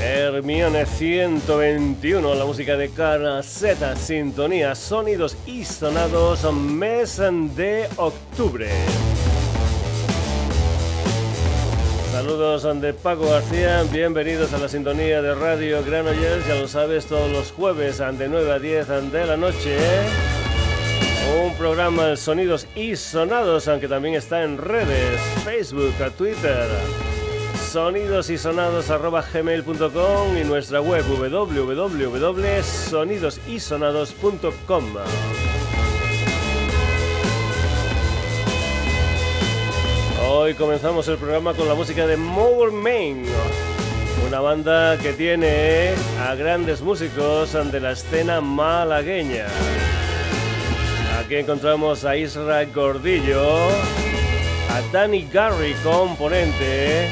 Hermione 121, la música de Cara Z, sintonía, sonidos y sonados, mes de octubre. Saludos de Paco García, bienvenidos a la sintonía de Radio Granollers, ya lo sabes, todos los jueves de 9 a 10 de la noche. Un programa sonidos y sonados, aunque también está en redes, Facebook, Twitter sonidosysonados.gmail.com y nuestra web www.sonidosysonados.com. Hoy comenzamos el programa con la música de More Main, una banda que tiene a grandes músicos de la escena malagueña. Aquí encontramos a Israel Gordillo, a Danny Garry, componente,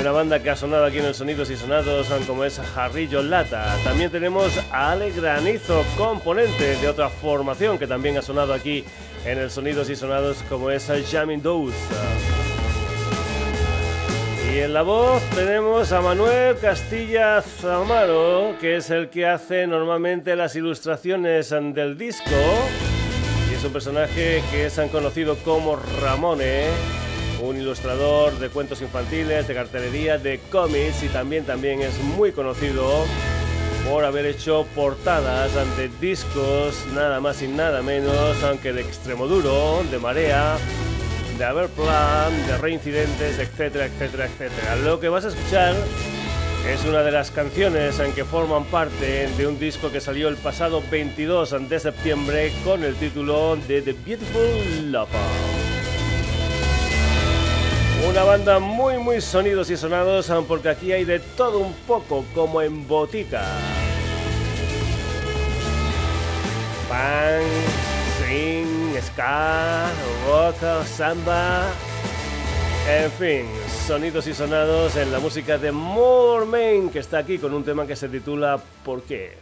una banda que ha sonado aquí en el Sonidos y Sonados como es Jarrillo Lata. También tenemos a Ale Granizo, componente de otra formación que también ha sonado aquí en el Sonidos y Sonados como es Jamin Dose. Y en la voz tenemos a Manuel Castilla Zamaro, que es el que hace normalmente las ilustraciones del disco. Es un personaje que se han conocido como Ramone un ilustrador de cuentos infantiles, de cartelería, de cómics y también, también es muy conocido por haber hecho portadas ante discos nada más y nada menos, aunque de Extremoduro, de Marea, de Averplan, de Reincidentes, etcétera, etcétera, etcétera. Lo que vas a escuchar es una de las canciones en que forman parte de un disco que salió el pasado 22 de septiembre con el título de The Beautiful Lover. Una banda muy muy sonidos y sonados porque aquí hay de todo un poco como en botica. Pan, swing, ska, rock, samba. En fin, sonidos y sonados en la música de Mormain que está aquí con un tema que se titula ¿Por qué?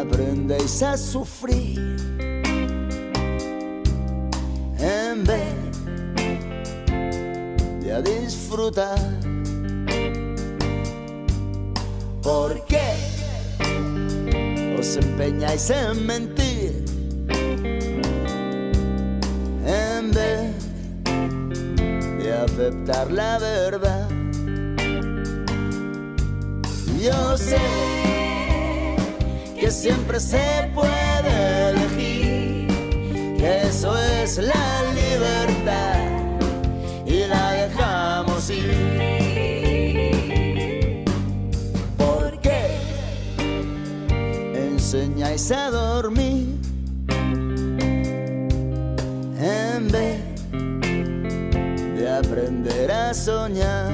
aprendéis a sufrir en vez de a disfrutar. ¿Por qué empeñáis en mentir en vez de aceptar la verdad? Yo sé que siempre se puede elegir, que eso es la libertad a dormir en vez de aprender a soñar?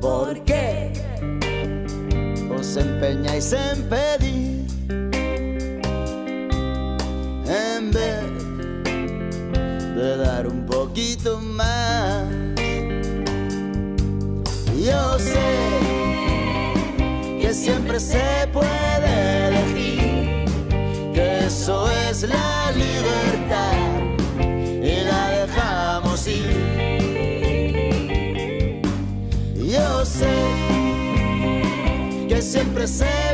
¿Por qué? os empeñáis en pedir en vez de dar un poquito más. Yo siempre se puede elegir, que eso es la libertad y la dejamos ir. Yo sé siempre se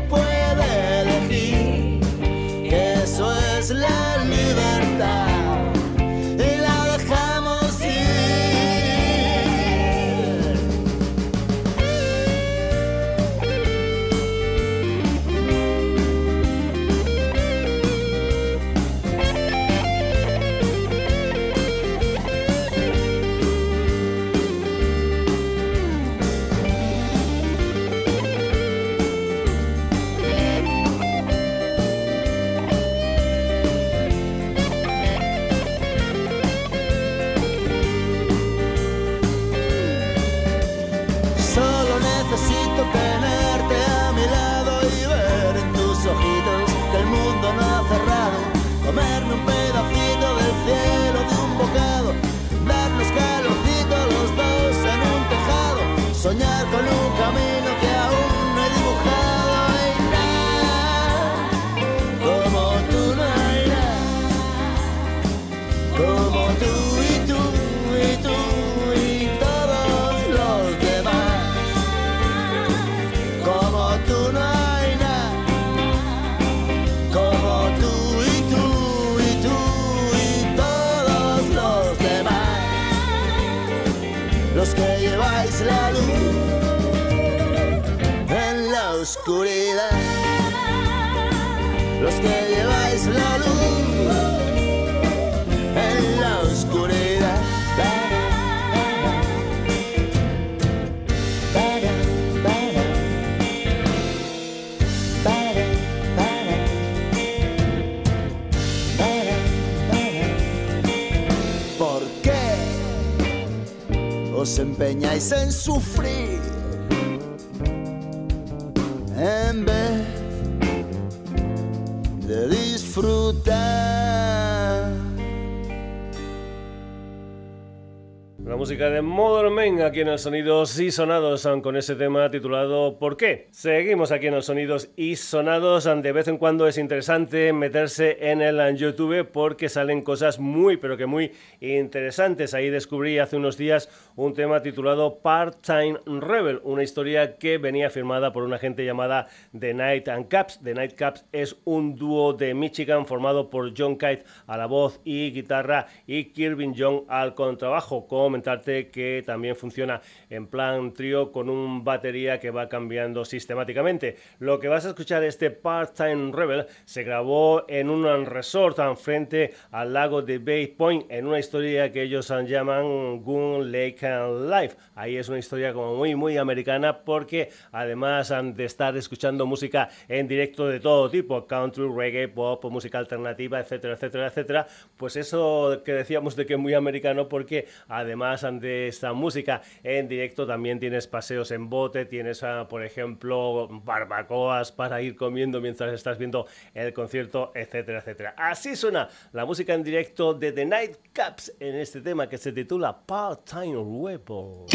os empeñáis en sufrir en vez de disfrutar? Música de Modern Men aquí en el Sonidos y Sonados con ese tema titulado ¿Por qué? Seguimos aquí en el Sonidos y Sonados. De vez en cuando es interesante meterse en el YouTube porque salen cosas muy, pero que muy interesantes. Ahí descubrí hace unos días un tema titulado Part-Time Rebel, una historia que venía firmada por una gente llamada The Night and Caps. The Night Caps es un dúo de Michigan formado por John Kite a la voz y guitarra y Kirby Young al contrabajo. Que también funciona en plan trío con un batería que va cambiando sistemáticamente. Lo que vas a escuchar este Part-Time Rebel se grabó en un resort frente al lago de Bay Point en una historia que ellos llaman Goon Lake Life. Ahí es una historia como muy muy americana porque además de estar escuchando música en directo de todo tipo, country, reggae, pop, música alternativa, etcétera, etcétera, etcétera, pues eso que decíamos de que es muy americano porque además de esta música en directo también tienes paseos en bote, tienes ah, por ejemplo barbacoas para ir comiendo mientras estás viendo el concierto, etcétera, etcétera. Así suena la música en directo de The Nightcaps en este tema que se titula Part-Time Rebel.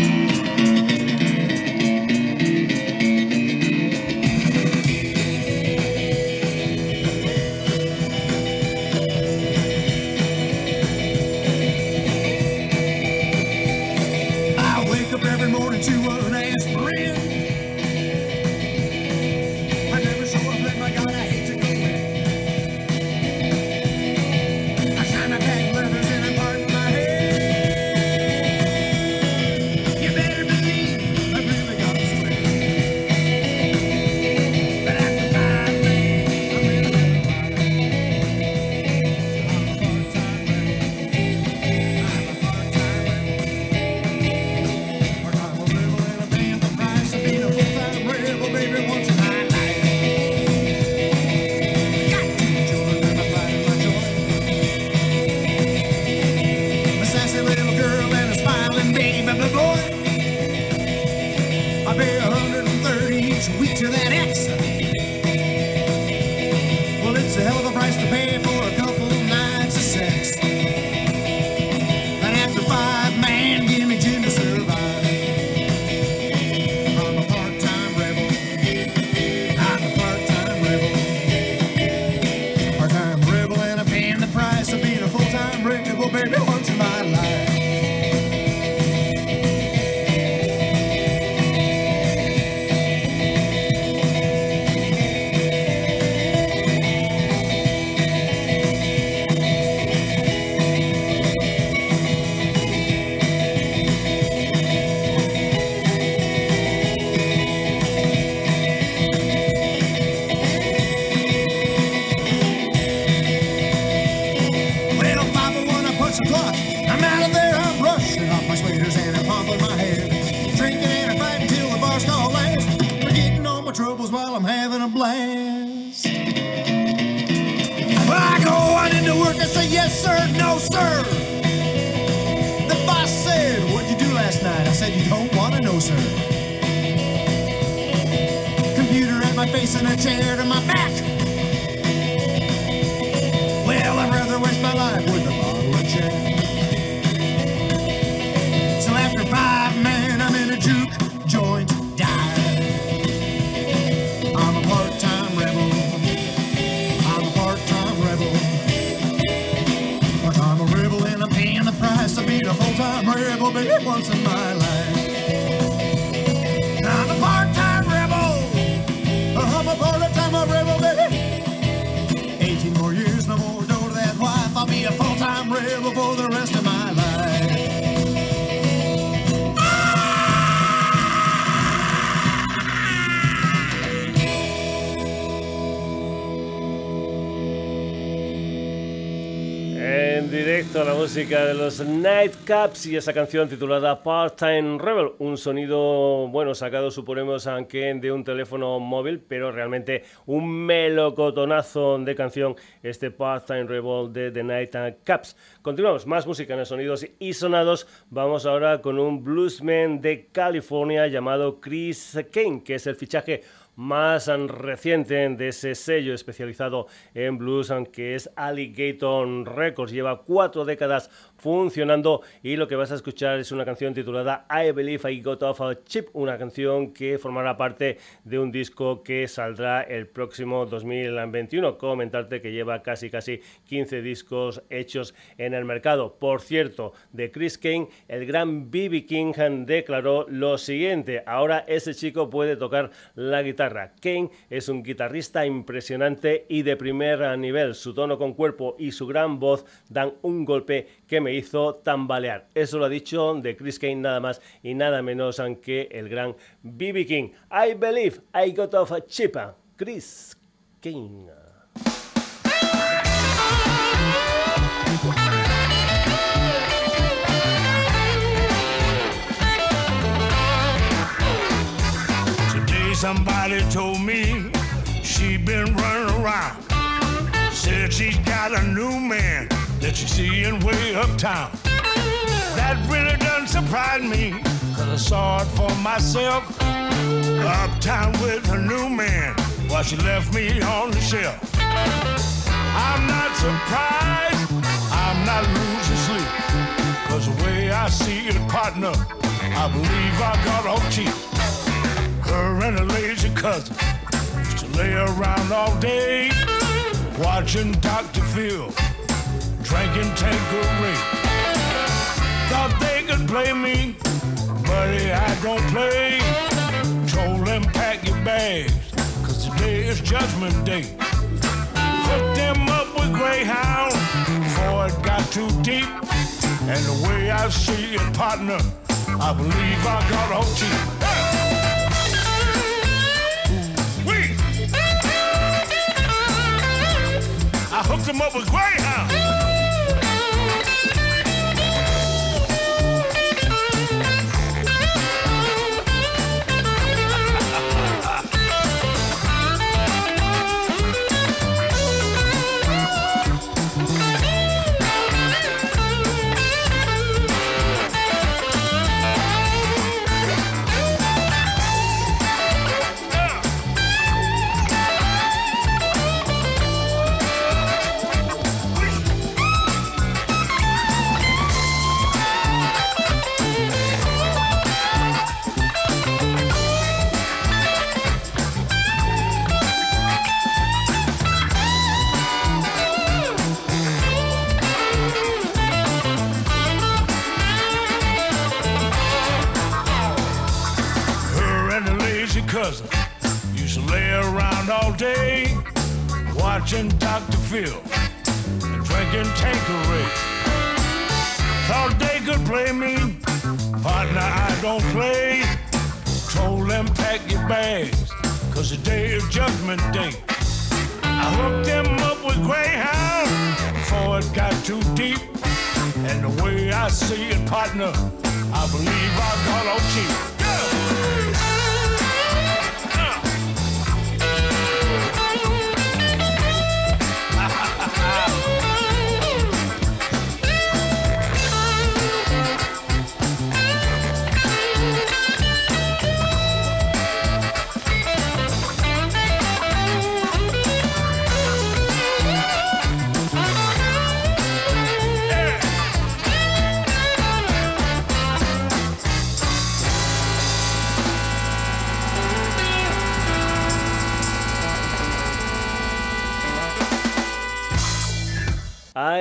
My life with a bottle of Jack. So after five, man, I'm in a juke joint dive. I'm a part-time rebel. I'm a part-time rebel. Part-time rebel, and I'm paying the price of being a full-time rebel, baby, once in my life. Be a full-time rebel for the rest la música de los Nightcaps y esa canción titulada Part-Time Rebel, un sonido, bueno, sacado suponemos aunque de un teléfono móvil, pero realmente un melocotonazo de canción, este Part-Time Rebel de The Nightcaps. Continuamos, más música en sonidos y sonados, vamos ahora con un bluesman de California llamado Chris Kane, que es el fichaje más reciente de ese sello especializado en blues, que es Alligator Records. Lleva cuatro décadas funcionando y lo que vas a escuchar es una canción titulada I Believe I Got Off a Chip, una canción que formará parte de un disco que saldrá el próximo 2021. Comentarte que lleva casi casi 15 discos hechos en el mercado. Por cierto, de Chris Kane, el gran B.B. King declaró lo siguiente, ahora ese chico puede tocar la guitarra Kane es un guitarrista impresionante y de primer nivel. Su tono con cuerpo y su gran voz dan un golpe que me hizo tambalear. Eso lo ha dicho de Chris Kane nada más y nada menos que el gran B.B. King. I believe I got off a chipa. Chris Kane. somebody told me she been running around. Said she's got a new man that she's seeing way uptown. That really doesn't surprise me, cause I saw it for myself. Uptown with her new man while she left me on the shelf. I'm not surprised, I'm not losing sleep. Cause the way I see it, partner, I believe I got off cheap. Her and a lazy cousin used to lay around all day, watching Dr. Phil, drinking Tanqueray. Thought they could play me, buddy, I don't play. Told them pack your bags, cause today is Judgment Day. Hooked them up with Greyhound before it got too deep. And the way I see it, partner, I believe I got off cheap. I hooked him up with Greyhound.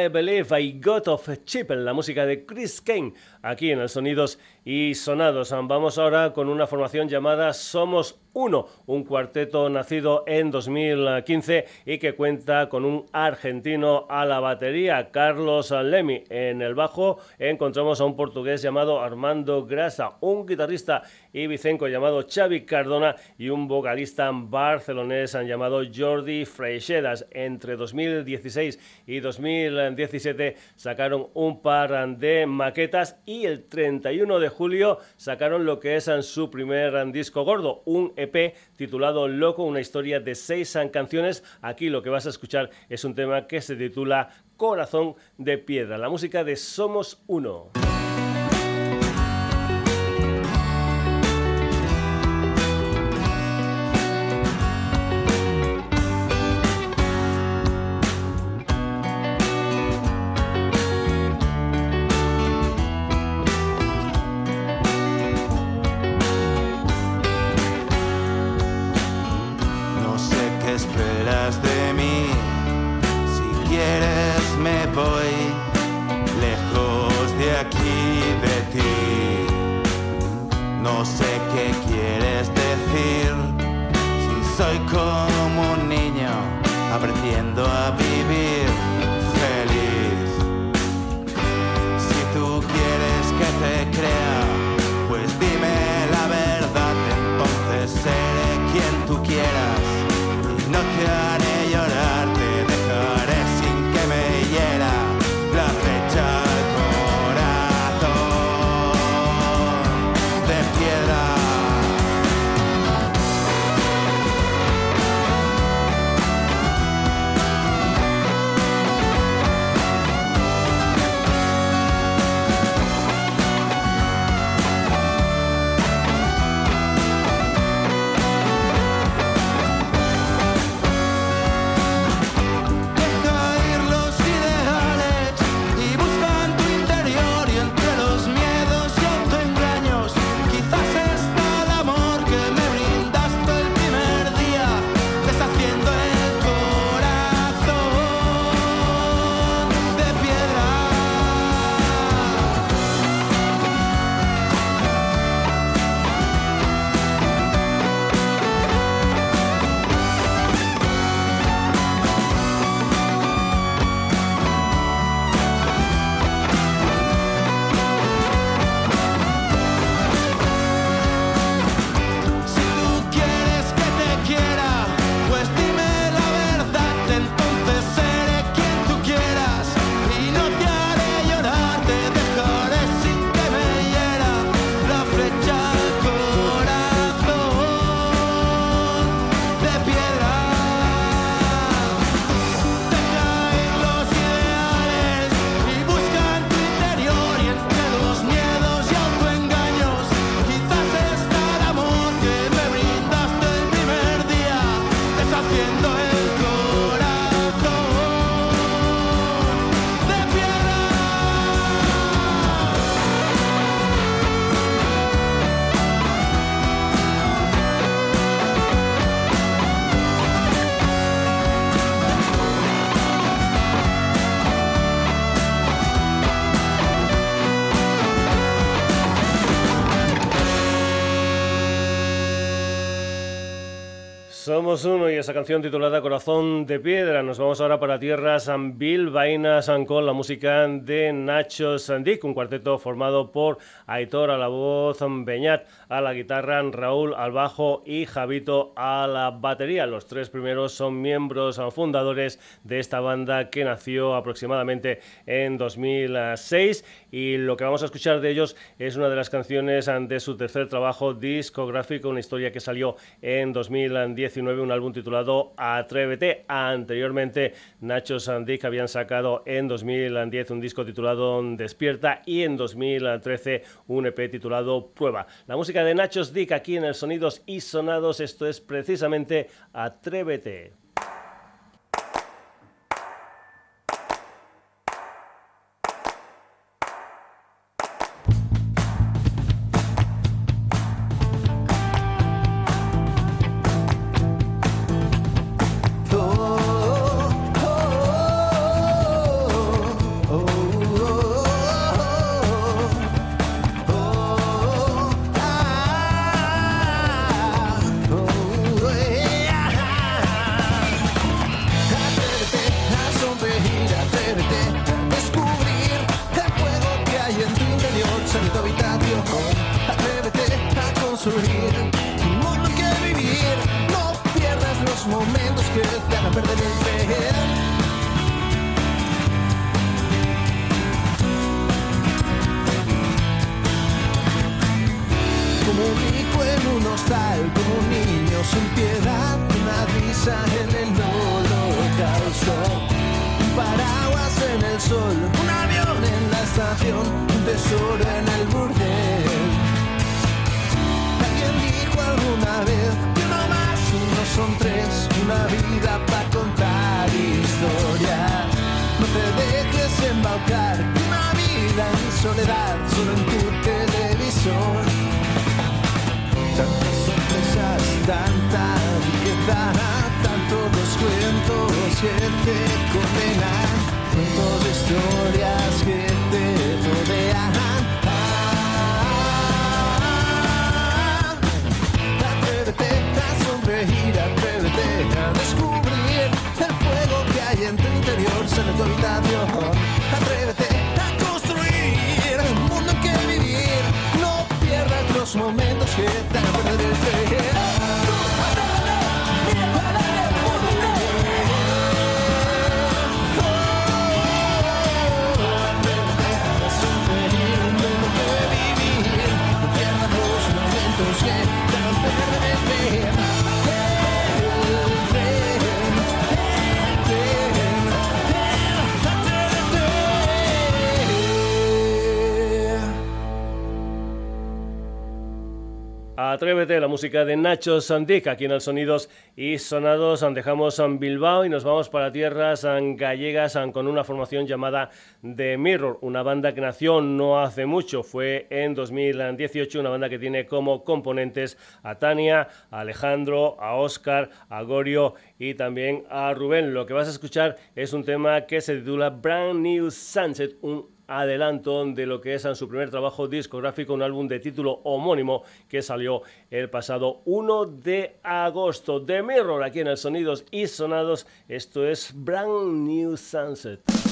Believe I Got of Chip, la música de Chris Kane, aquí en el Sonidos y Sonados. Vamos ahora con una formación llamada Somos Uno, un cuarteto nacido en 2015 y que cuenta con un argentino a la batería, Carlos Lemi. En el bajo encontramos a un portugués llamado Armando Grasa, un guitarrista ibicenco llamado Xavi Cardona y un vocalista barcelonés llamado Jordi Freixedas. Entre 2016 y 2017 2017 sacaron un par de maquetas y el 31 de julio sacaron lo que es su primer disco gordo, un EP titulado Loco, una historia de seis canciones. Aquí lo que vas a escuchar es un tema que se titula Corazón de Piedra, la música de Somos Uno. Somos uno y esa canción titulada Corazón de Piedra. Nos vamos ahora para tierras Vainas con la música de Nacho Sandic, un cuarteto formado por Aitor a la voz, Beñat a la guitarra, Raúl al bajo y Javito a la batería. Los tres primeros son miembros fundadores de esta banda que nació aproximadamente en 2006 y lo que vamos a escuchar de ellos es una de las canciones de su tercer trabajo discográfico, una historia que salió en 2010 un álbum titulado Atrévete. Anteriormente, Nacho Sandic habían sacado en 2010 un disco titulado Despierta y en 2013 un EP titulado Prueba. La música de Nacho Dick aquí en el Sonidos y Sonados, esto es precisamente Atrévete. Atrévete, la música de Nacho Sandic, aquí en el Sonidos y Sonados. Dejamos a Bilbao y nos vamos para tierras gallegas con una formación llamada The Mirror, una banda que nació no hace mucho, fue en 2018, una banda que tiene como componentes a Tania, a Alejandro, a Oscar, a Gorio y también a Rubén. Lo que vas a escuchar es un tema que se titula Brand New Sunset, un adelanto de lo que es en su primer trabajo discográfico, un álbum de título homónimo que salió el pasado 1 de agosto. The Mirror, aquí en el Sonidos y Sonados, esto es Brand New Sunset.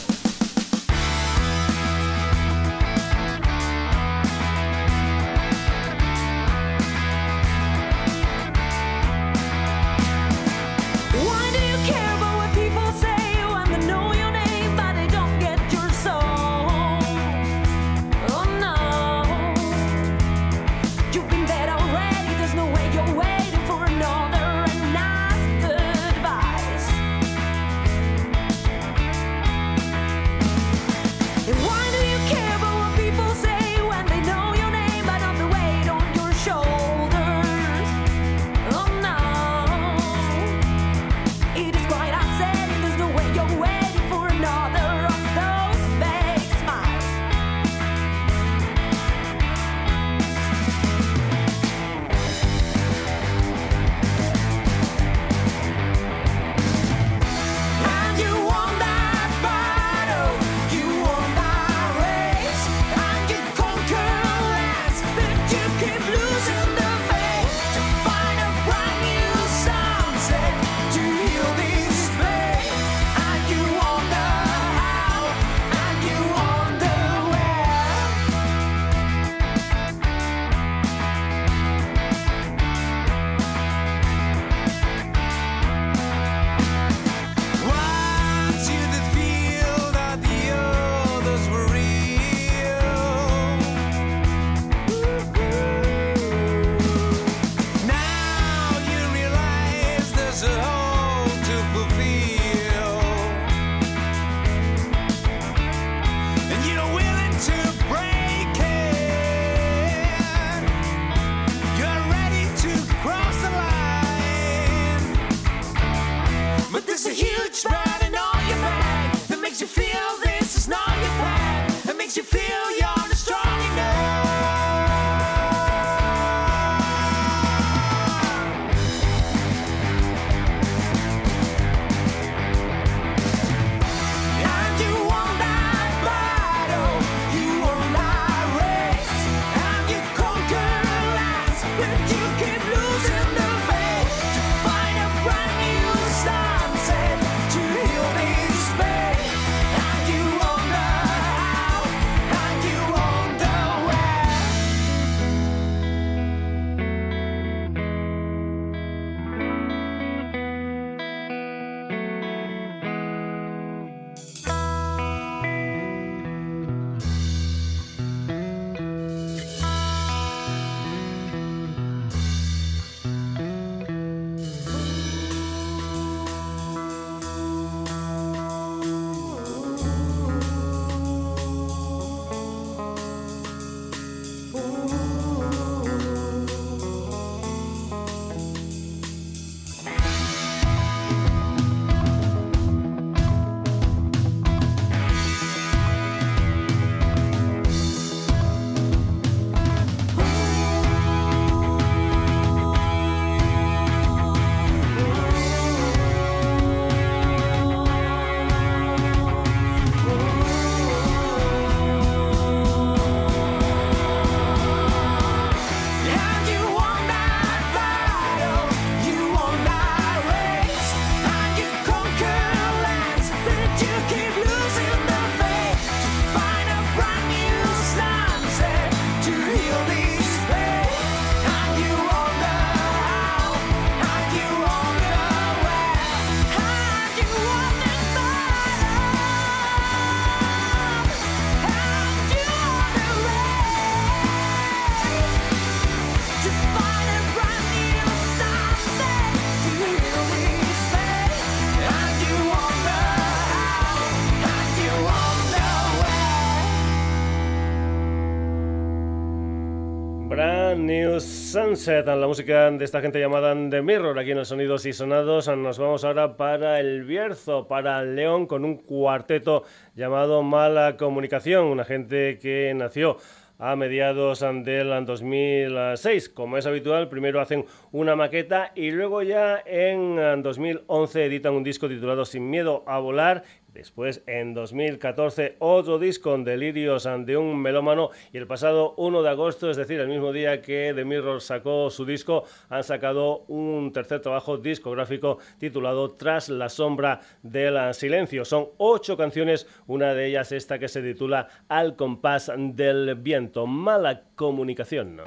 Brand New Sunset, la música de esta gente llamada The Mirror, aquí en los sonidos y sonados. Nos vamos ahora para el Bierzo, para León, con un cuarteto llamado Mala Comunicación, una gente que nació a mediados del 2006. Como es habitual, primero hacen una maqueta y luego ya en 2011 editan un disco titulado Sin miedo a volar Después, en 2014, otro disco con Delirios ante un melómano y el pasado 1 de agosto, es decir, el mismo día que The Mirror sacó su disco, han sacado un tercer trabajo discográfico titulado Tras la sombra del silencio. Son ocho canciones, una de ellas esta que se titula Al compás del viento, mala comunicación.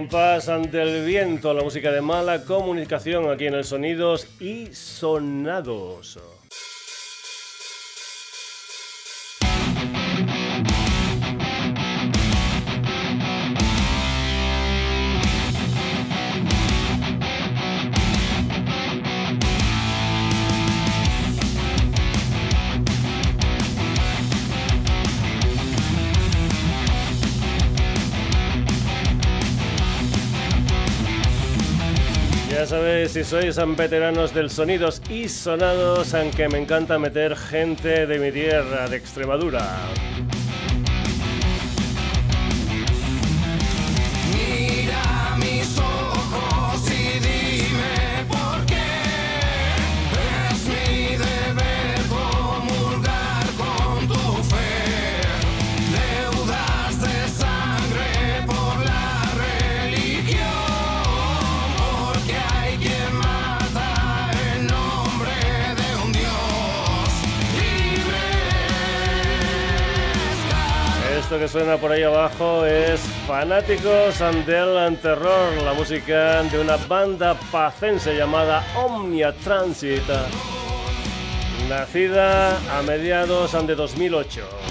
compás ante el viento, la música de mala comunicación aquí en el Sonidos y Sonados. Sabéis, si sois veteranos del sonidos y sonados, aunque me encanta meter gente de mi tierra, de Extremadura. Esto que suena por ahí abajo es Fanáticos del Terror, la música de una banda pacense llamada Omnia Transit, nacida a mediados de 2008.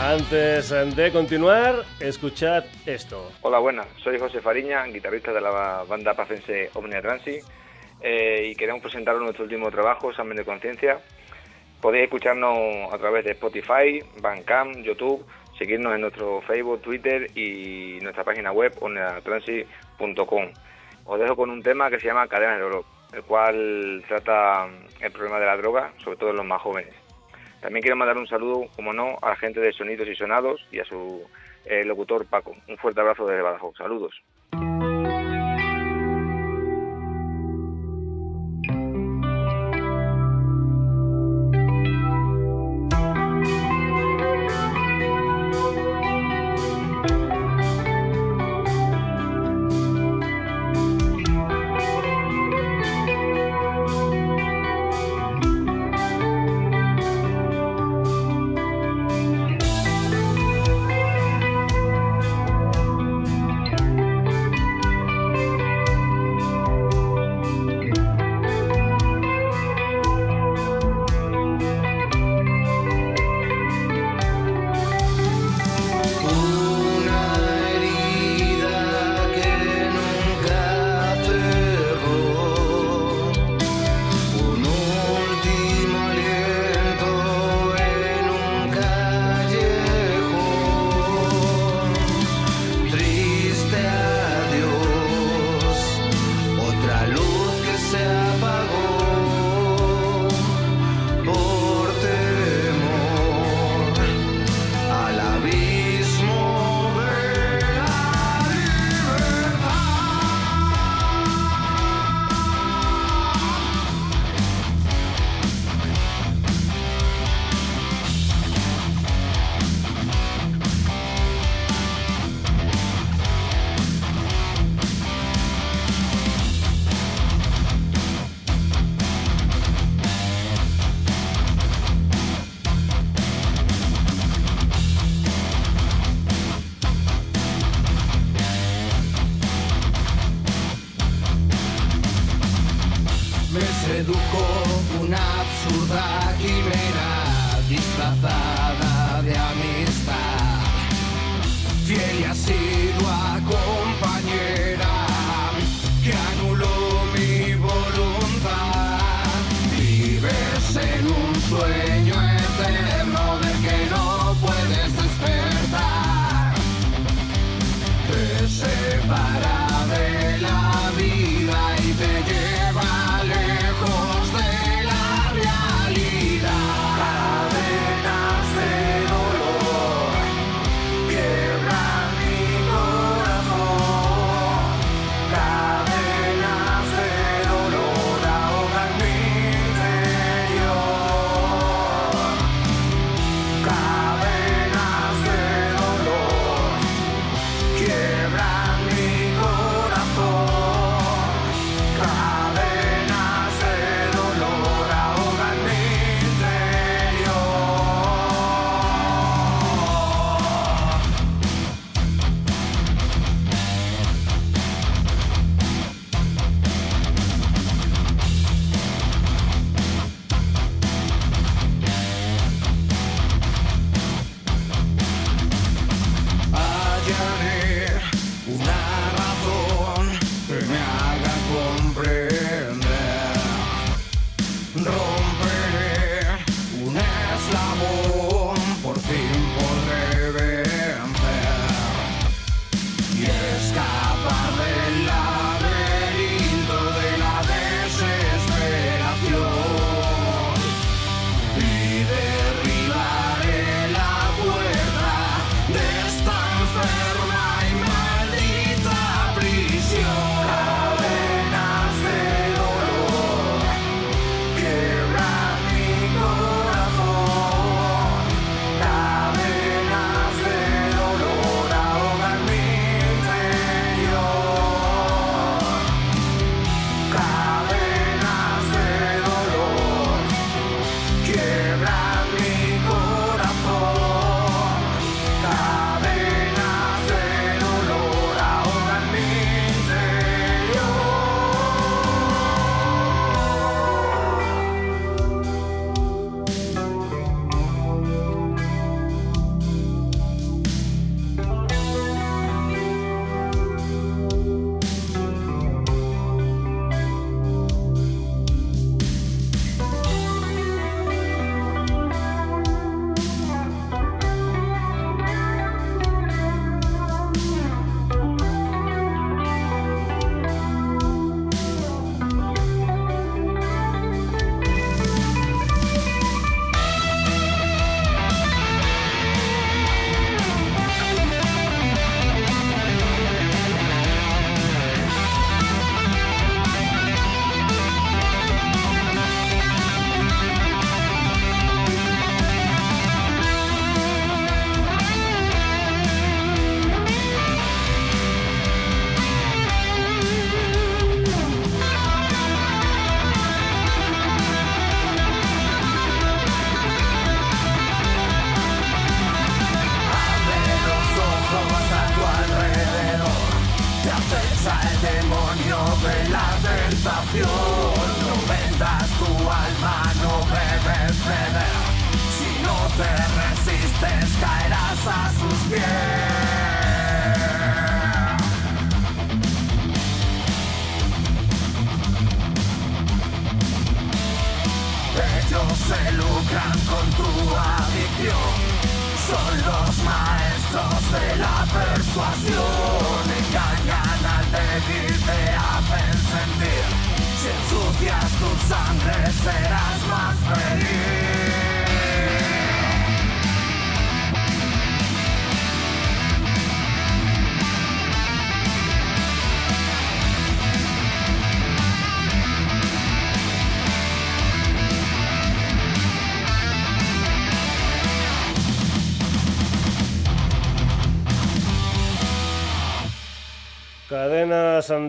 Antes de continuar, escuchad esto. Hola, buenas. Soy José Fariña, guitarrista de la banda pacense Omnia Transi eh, y queremos presentaros nuestro último trabajo, Examen de Conciencia. Podéis escucharnos a través de Spotify, Bandcamp, YouTube, seguirnos en nuestro Facebook, Twitter y nuestra página web omniatransi.com. Os dejo con un tema que se llama Cadena de Oro, el cual trata el problema de la droga, sobre todo en los más jóvenes. También quiero mandar un saludo, como no, a la gente de Sonidos y Sonados y a su eh, locutor Paco. Un fuerte abrazo desde Badajoz. Saludos.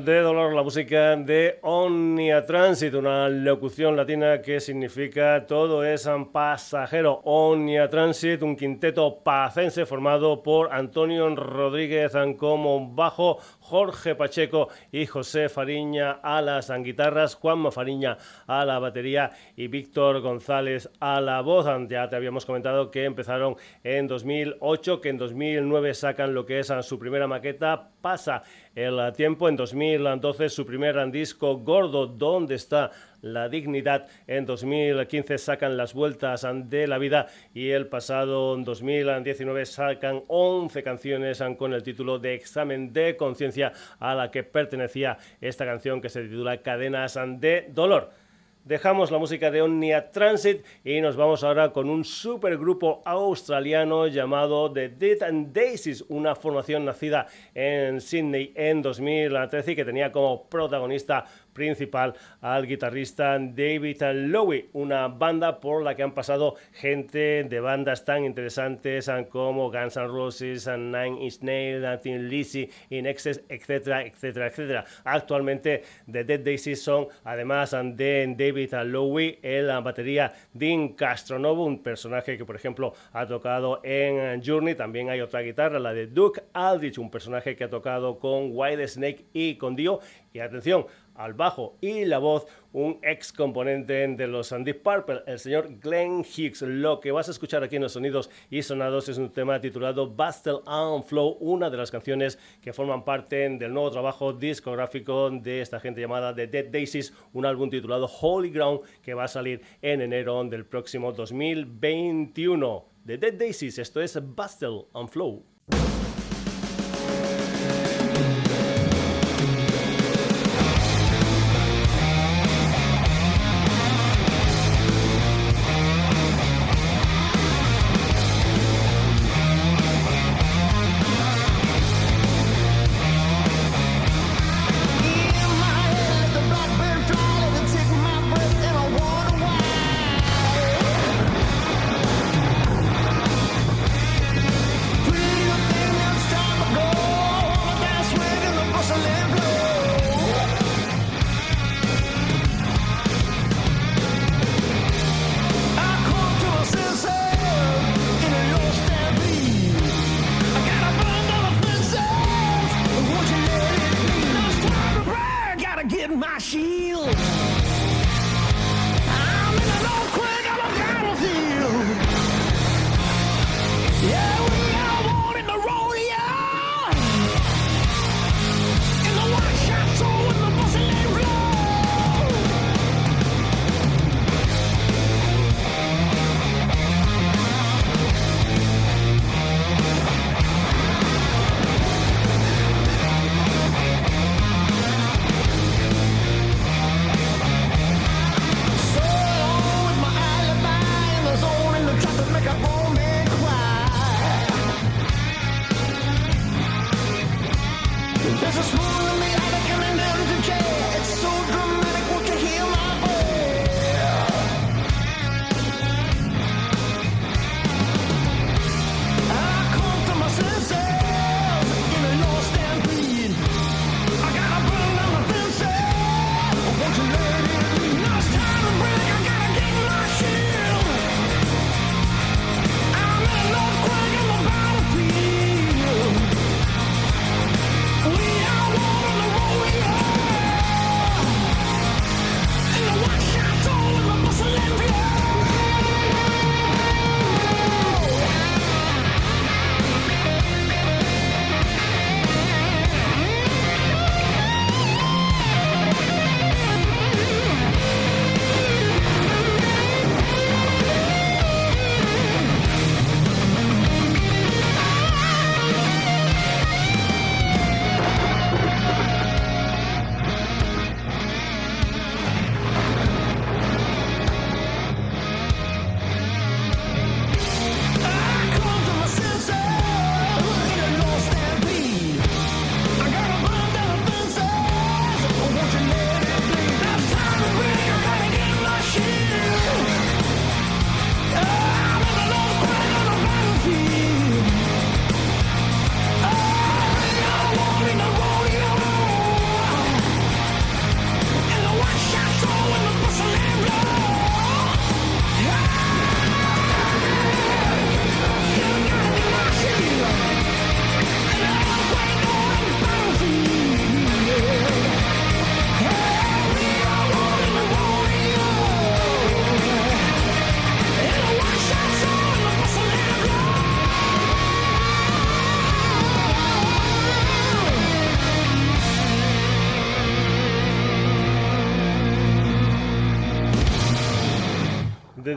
De dolor, la música de Omnia Transit, una locución latina que significa todo es pasajero. Omnia Transit, un quinteto pacense formado por Antonio Rodríguez como bajo, Jorge Pacheco y José Fariña a las guitarras, Juanma Fariña a la batería y Víctor González a la voz. Ya te habíamos comentado que empezaron en 2008, que en 2009 sacan lo que es su primera maqueta, Pasa el tiempo. En 2012 su primer disco gordo, ¿Dónde está la dignidad? En 2015 sacan Las vueltas de la vida y el pasado 2019 sacan 11 canciones con el título de Examen de conciencia a la que pertenecía esta canción que se titula Cadenas de dolor. Dejamos la música de Omnia Transit y nos vamos ahora con un supergrupo australiano llamado The Dead and Daisies, una formación nacida en Sydney en 2013 y que tenía como protagonista principal al guitarrista David Lowe, una banda por la que han pasado gente de bandas tan interesantes como Guns N' Roses, Nine Inch Nails, Tin Lizzy, In Excess, etcétera, etcétera, etcétera. Actualmente The Dead Daisies son, además de David Lowe, en la batería Dean Castronovo, un personaje que por ejemplo ha tocado en Journey, también hay otra guitarra, la de Duke Aldrich, un personaje que ha tocado con White Snake y con Dio, y atención, al bajo y la voz un ex componente de los Deep Purple, el señor Glenn Hughes. Lo que vas a escuchar aquí en los sonidos y sonados es un tema titulado Bastel and Flow, una de las canciones que forman parte del nuevo trabajo discográfico de esta gente llamada The Dead Daisies, un álbum titulado Holy Ground que va a salir en enero del próximo 2021. The Dead Daisies, esto es Bastel and Flow.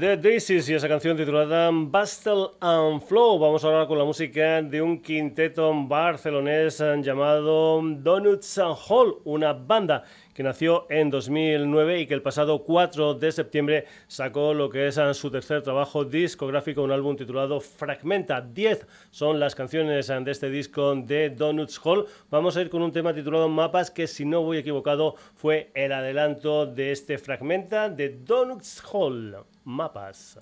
The Dead y esa canción titulada Bustle and Flow. Vamos ahora con la música de un quinteto barcelonés llamado Donuts and Hall, una banda que nació en 2009 y que el pasado 4 de septiembre sacó lo que es su tercer trabajo discográfico, un álbum titulado Fragmenta. 10 son las canciones de este disco de Donuts Hall. Vamos a ir con un tema titulado Mapas, que si no voy equivocado fue el adelanto de este Fragmenta de Donuts Hall. Mapas.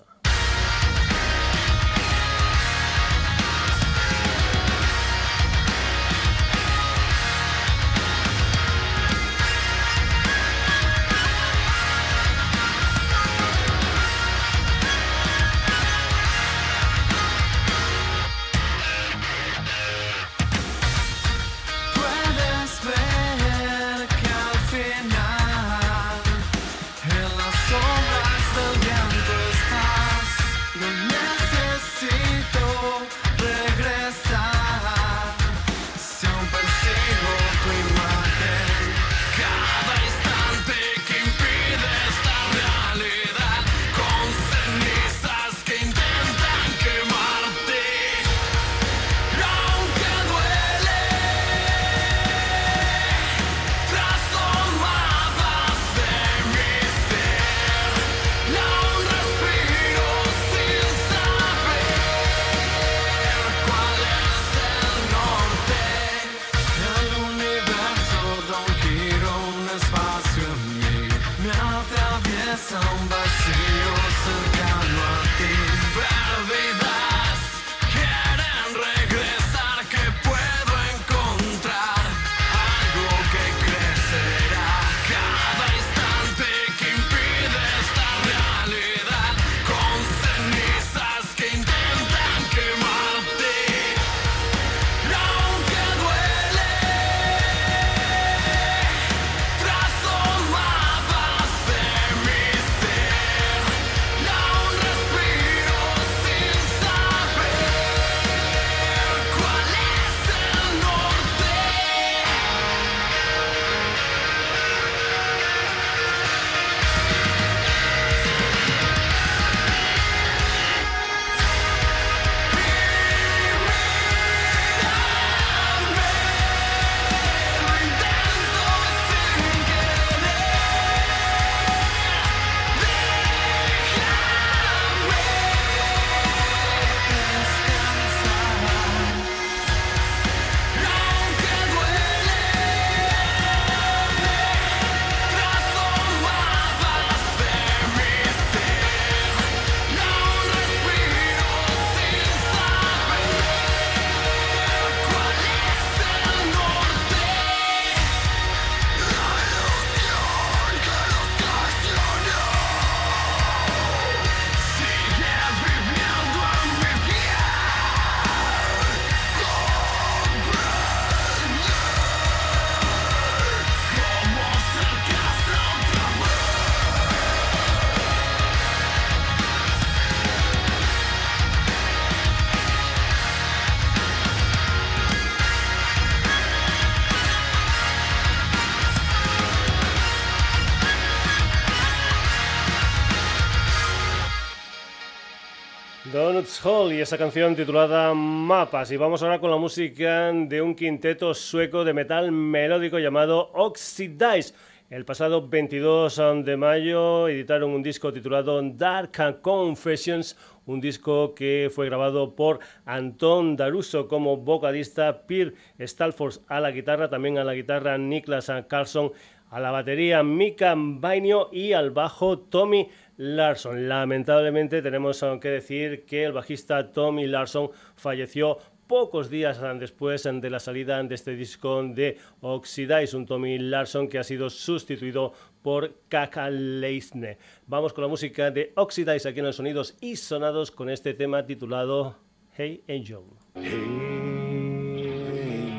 Hall y esa canción titulada Mapas. Y vamos ahora con la música de un quinteto sueco de metal melódico llamado Oxidize. El pasado 22 de mayo editaron un disco titulado Dark Confessions, un disco que fue grabado por Anton Daruso como vocalista, Pierre Stalfors a la guitarra, también a la guitarra Niklas Carlson, a la batería Mika Bainio y al bajo Tommy Larson. Lamentablemente tenemos que decir que el bajista Tommy Larson falleció pocos días después de la salida de este disco de Oxidize, un Tommy Larson que ha sido sustituido por Kaka Leisne. Vamos con la música de Oxidize aquí en los sonidos y sonados con este tema titulado Hey Angel.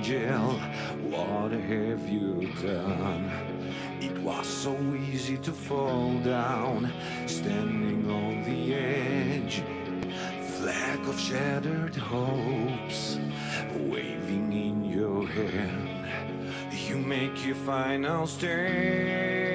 Angel, what have you done? Was so easy to fall down, standing on the edge. Flag of shattered hopes, waving in your hand. You make your final stand.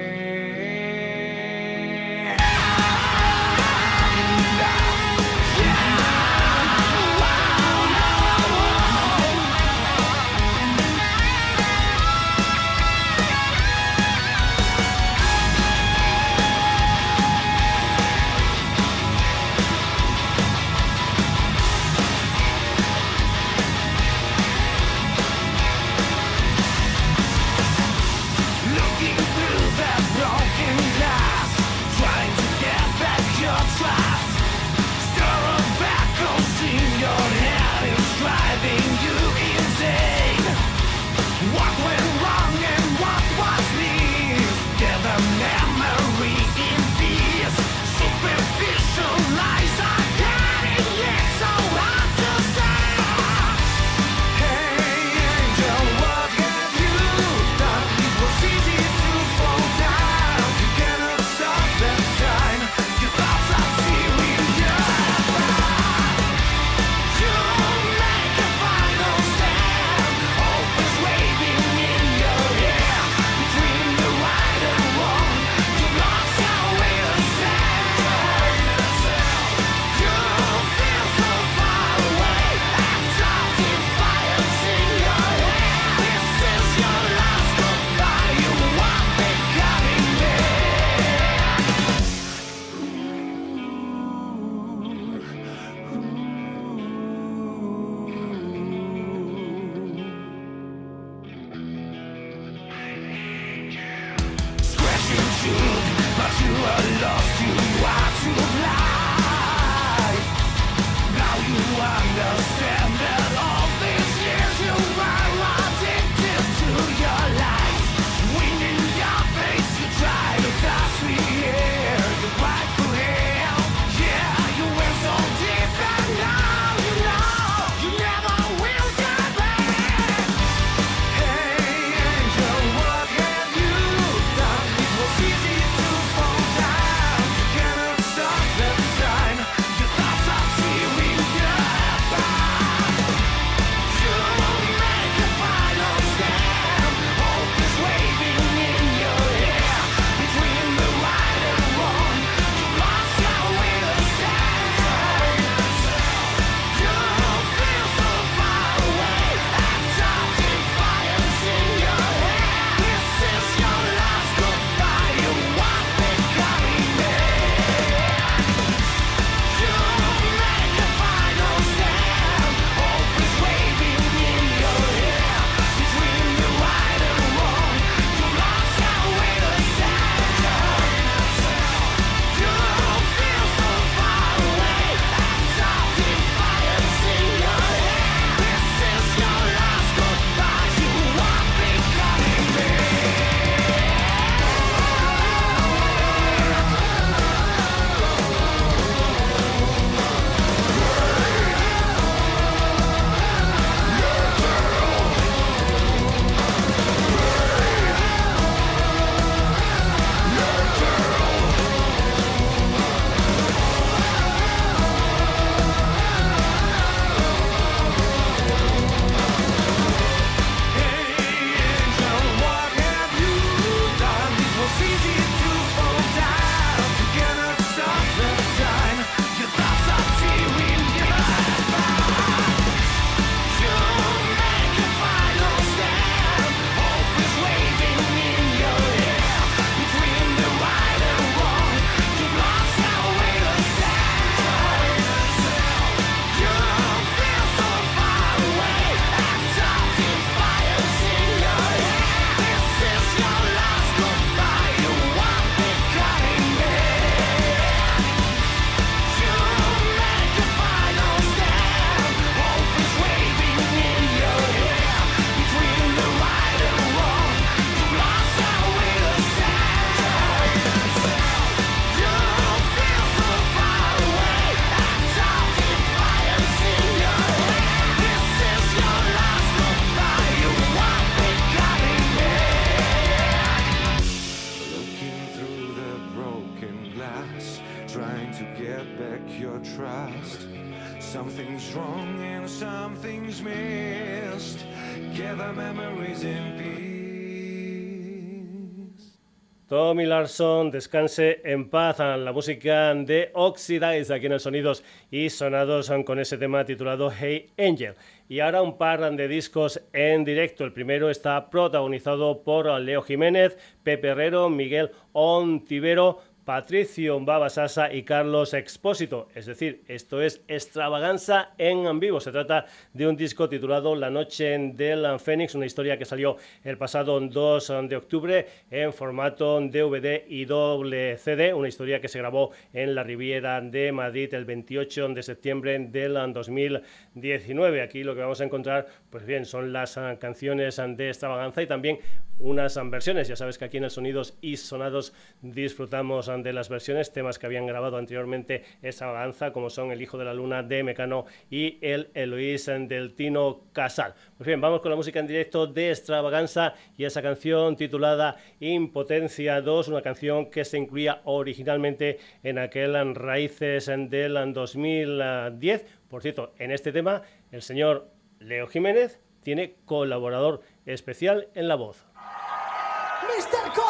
Descanse en paz. La música de Oxidize aquí en el Sonidos y Sonados con ese tema titulado Hey Angel. Y ahora un par de discos en directo. El primero está protagonizado por Leo Jiménez, Pepe Herrero, Miguel Ontivero, Patricio Babasasa y Carlos Expósito. Es decir, esto es extravaganza en vivo. Se trata de un disco titulado La Noche del Fénix, una historia que salió el pasado 2 de octubre en formato DVD y doble CD, una historia que se grabó en la Riviera de Madrid el 28 de septiembre del 2019. Aquí lo que vamos a encontrar, pues bien, son las canciones de extravaganza y también unas versiones. Ya sabes que aquí en el Sonidos y Sonados disfrutamos de las versiones, temas que habían grabado anteriormente extravaganza, como son El Hijo de la Luna de Mecano y El Eloís del Tino Casal. Pues bien, vamos con la música en directo de extravaganza y esa canción titulada Impotencia 2, una canción que se incluía originalmente en aquel Raíces del 2010. Por cierto, en este tema, el señor Leo Jiménez tiene colaborador especial en la voz.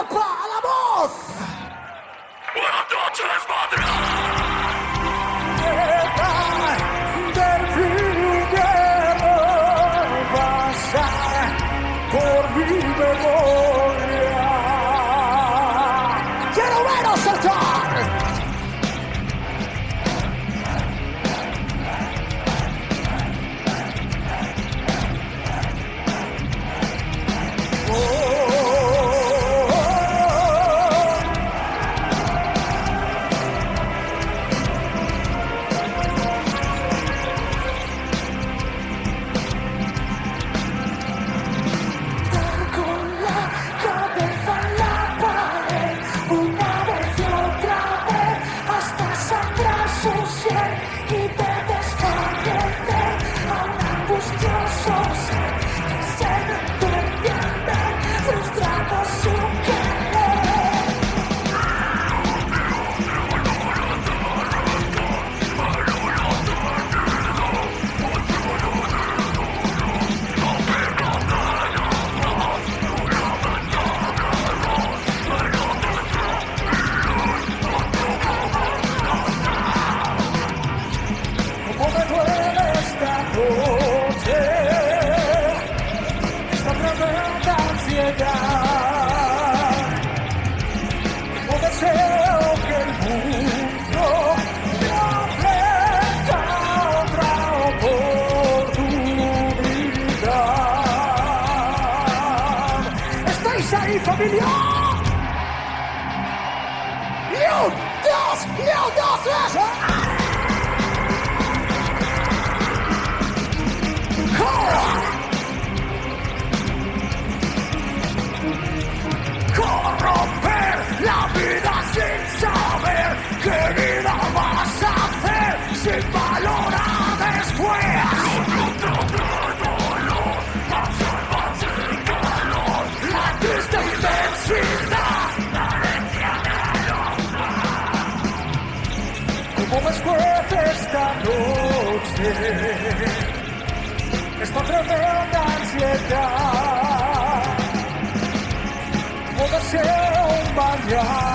Opa, alamos! Dos, y un, esta tremenda ansiedad. No deseo un mañana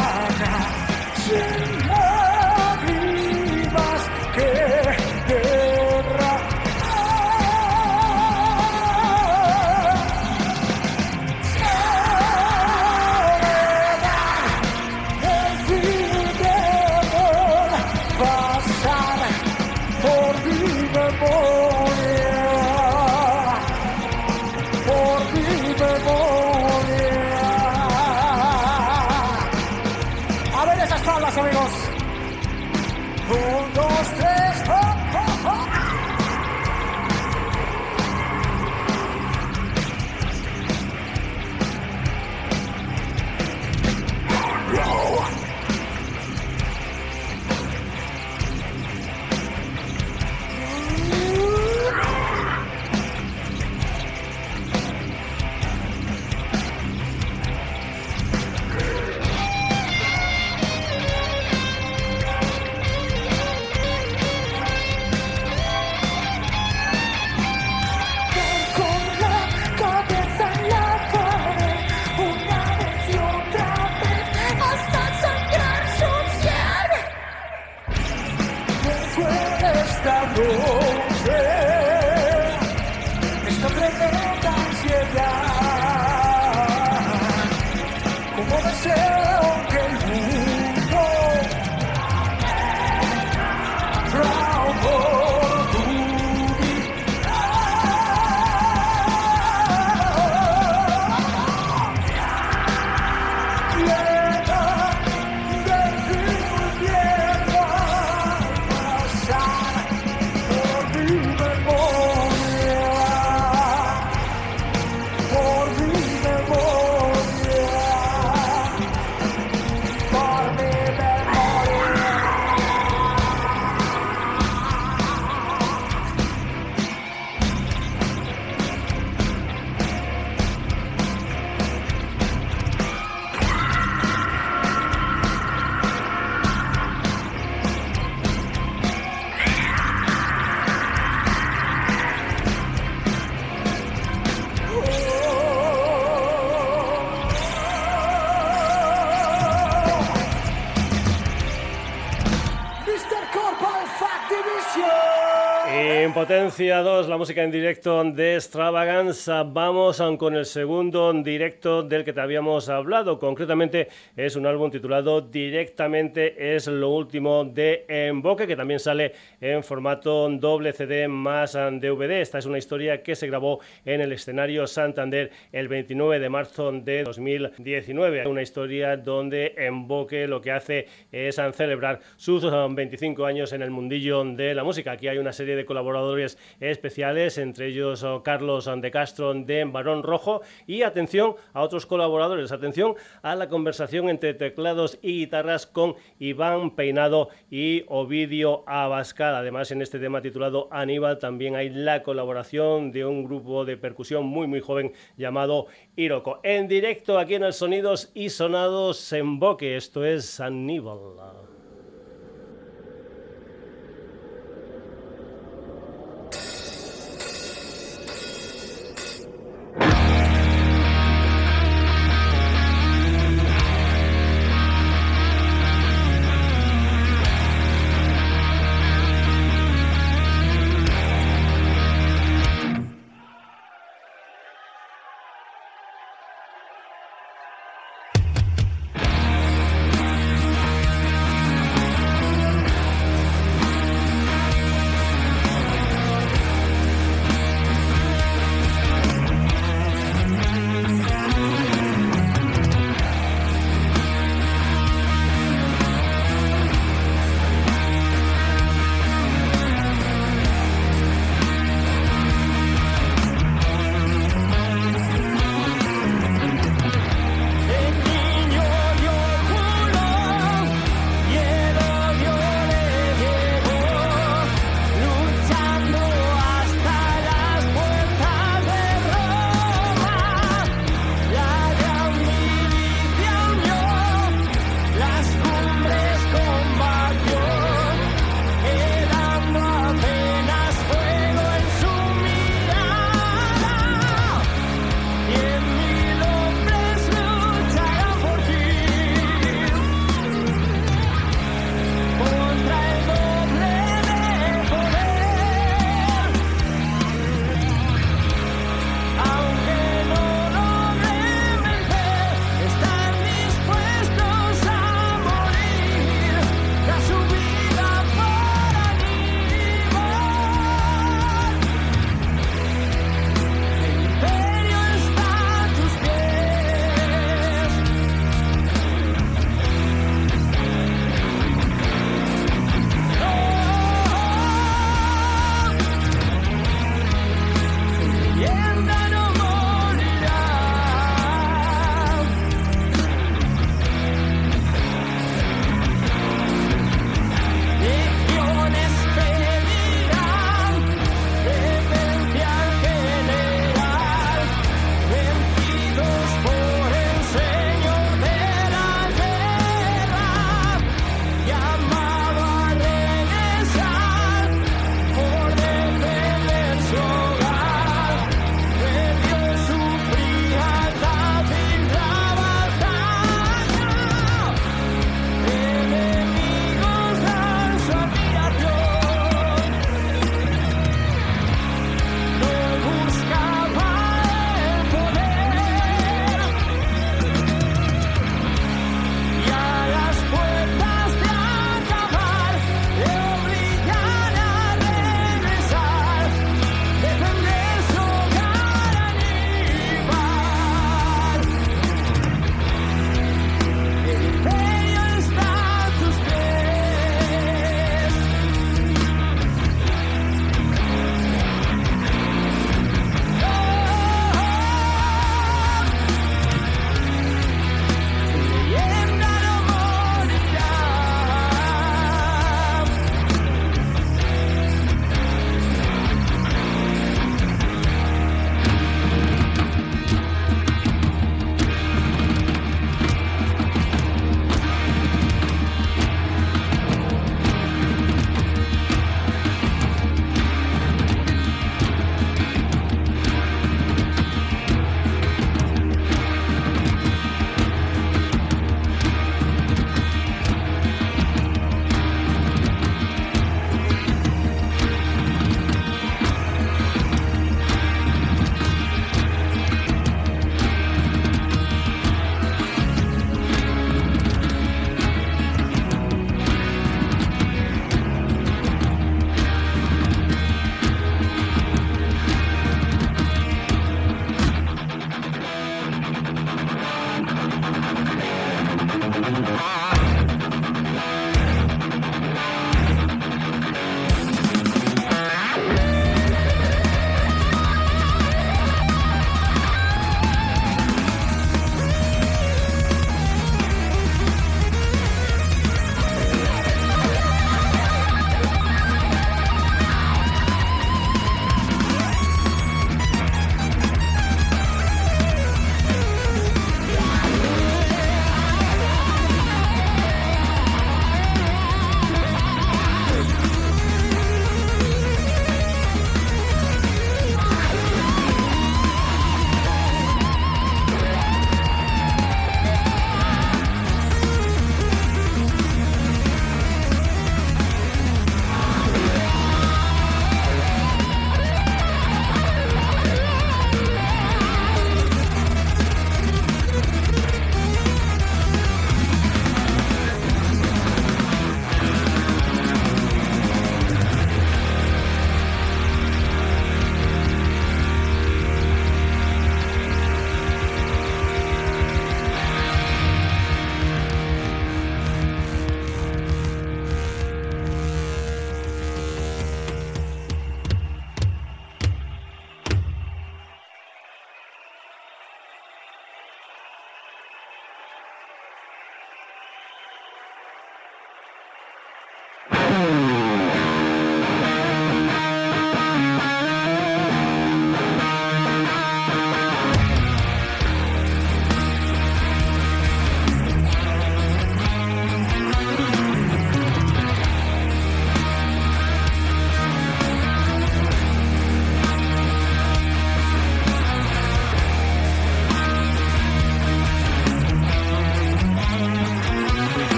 Division. Impotencia 2, la música en directo de Extravaganza. Vamos con el segundo directo del que te habíamos hablado. Concretamente es un álbum titulado Directamente es lo último de Emboque, que también sale en formato doble CD más DVD. Esta es una historia que se grabó en el escenario Santander el 29 de marzo de 2019. Una historia donde Emboque lo que hace es celebrar sus um, 25 años en el mundillo de la música. Aquí hay una serie de colaboradores especiales, entre ellos oh, Carlos de Castro de Barón Rojo y atención a otros colaboradores, atención a la conversación entre teclados y guitarras con Iván Peinado y Ovidio Abascal. Además, en este tema titulado Aníbal también hay la colaboración de un grupo de percusión muy muy joven llamado Iroko. En directo aquí en el Sonidos y Sonados en Boque, esto es Aníbal.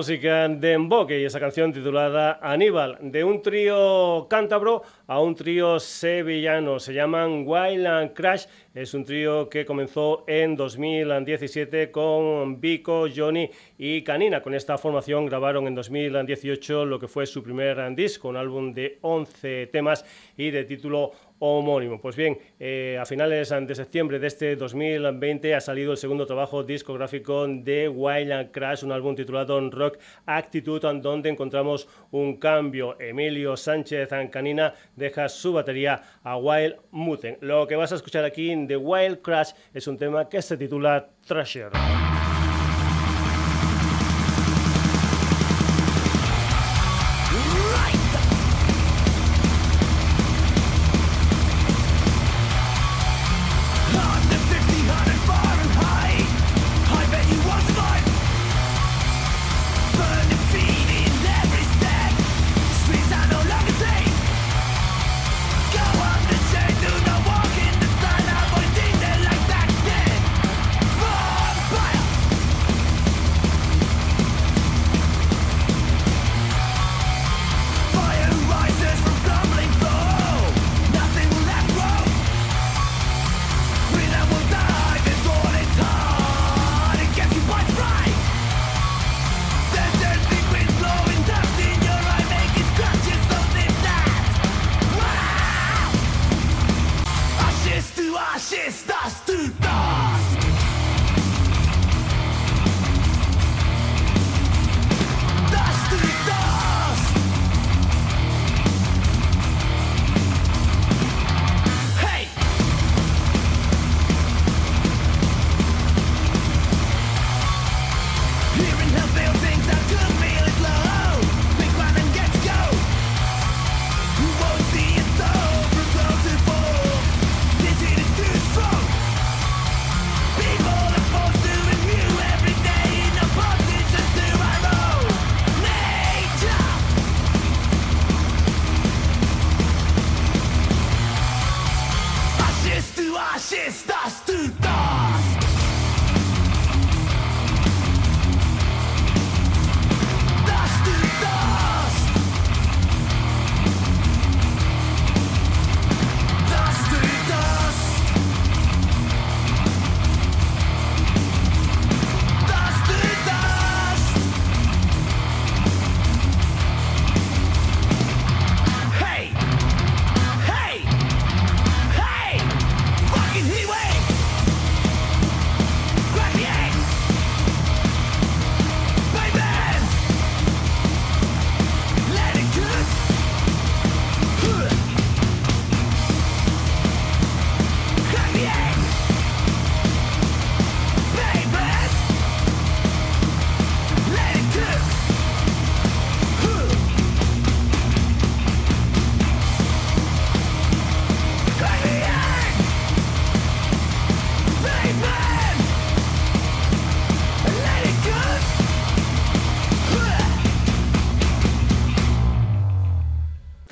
Música de Emboque y esa canción titulada Aníbal, de un trío cántabro a un trío sevillano. Se llaman Wild and Crash. Es un trío que comenzó en 2017 con Vico, Johnny y Canina. Con esta formación grabaron en 2018 lo que fue su primer disco, un álbum de 11 temas y de título homónimo. Pues bien, eh, a finales de septiembre de este 2020 ha salido el segundo trabajo discográfico de Wild and Crash, un álbum titulado Rock Attitude, donde encontramos un cambio. Emilio Sánchez Canina deja su batería a Wild Muten. Lo que vas a escuchar aquí de Wild Crash es un tema que se titula Treasure.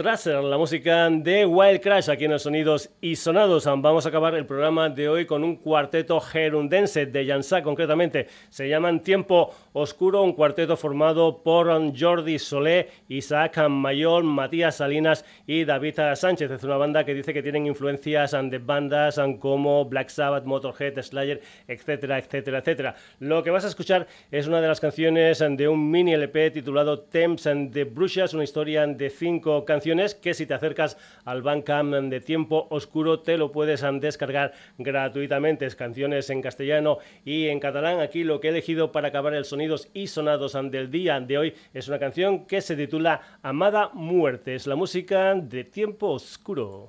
Tracer, la música de Wild Crash aquí en los sonidos y sonados. Vamos a acabar el programa de hoy con un cuarteto gerundense de Jansá, concretamente. Se llaman Tiempo Oscuro, un cuarteto formado por Jordi Solé, Isaac Mayol, Matías Salinas y David Sánchez. Es una banda que dice que tienen influencias de bandas como Black Sabbath, Motorhead, Slayer, etcétera, etcétera, etcétera. Lo que vas a escuchar es una de las canciones de un mini LP titulado Temps and the Brushes, una historia de cinco canciones que si te acercas al Bandcamp de Tiempo Oscuro te lo puedes descargar gratuitamente. Es canciones en castellano y en catalán. Aquí lo que he elegido para acabar el sonidos y sonados del día de hoy es una canción que se titula Amada Muerte. Es la música de Tiempo Oscuro.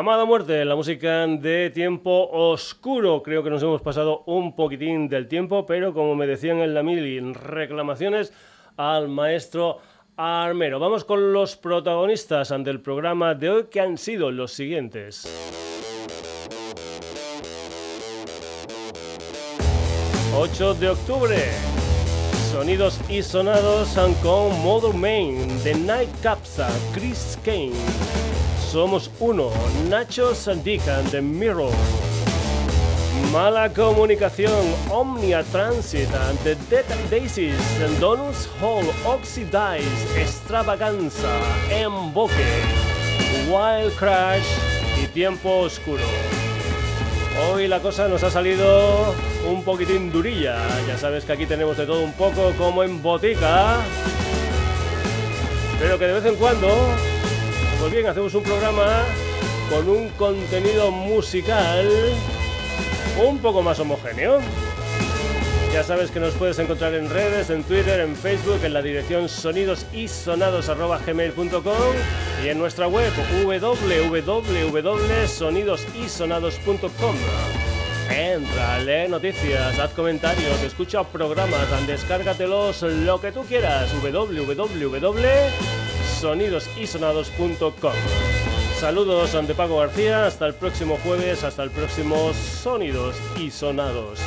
Amada Muerte, la música de tiempo oscuro. Creo que nos hemos pasado un poquitín del tiempo, pero como me decían en la mili, reclamaciones al maestro Armero. Vamos con los protagonistas del programa de hoy, que han sido los siguientes. 8 de octubre. Sonidos y sonados con Mother Main, The Night Capsa, Chris Kane. Somos uno, Nacho Sandikan, The Mirror. Mala comunicación, Omnia Transit, The Dead Daisies, Donus Hall, Oxidize, Extravaganza, Emboque, Wild Crash y Tiempo Oscuro. Hoy la cosa nos ha salido un poquitín durilla. Ya sabes que aquí tenemos de todo un poco como en botica. Pero que de vez en cuando, pues bien, hacemos un programa con un contenido musical un poco más homogéneo. Ya sabes que nos puedes encontrar en redes, en Twitter, en Facebook, en la dirección sonidosisonados.gmail.com y en nuestra web www.sonidosisonados.com. Entra, lee noticias, haz comentarios, escucha programas, descárgatelos, lo que tú quieras. www.sonidosisonados.com. Saludos ante Paco García, hasta el próximo jueves, hasta el próximo Sonidos y Sonados.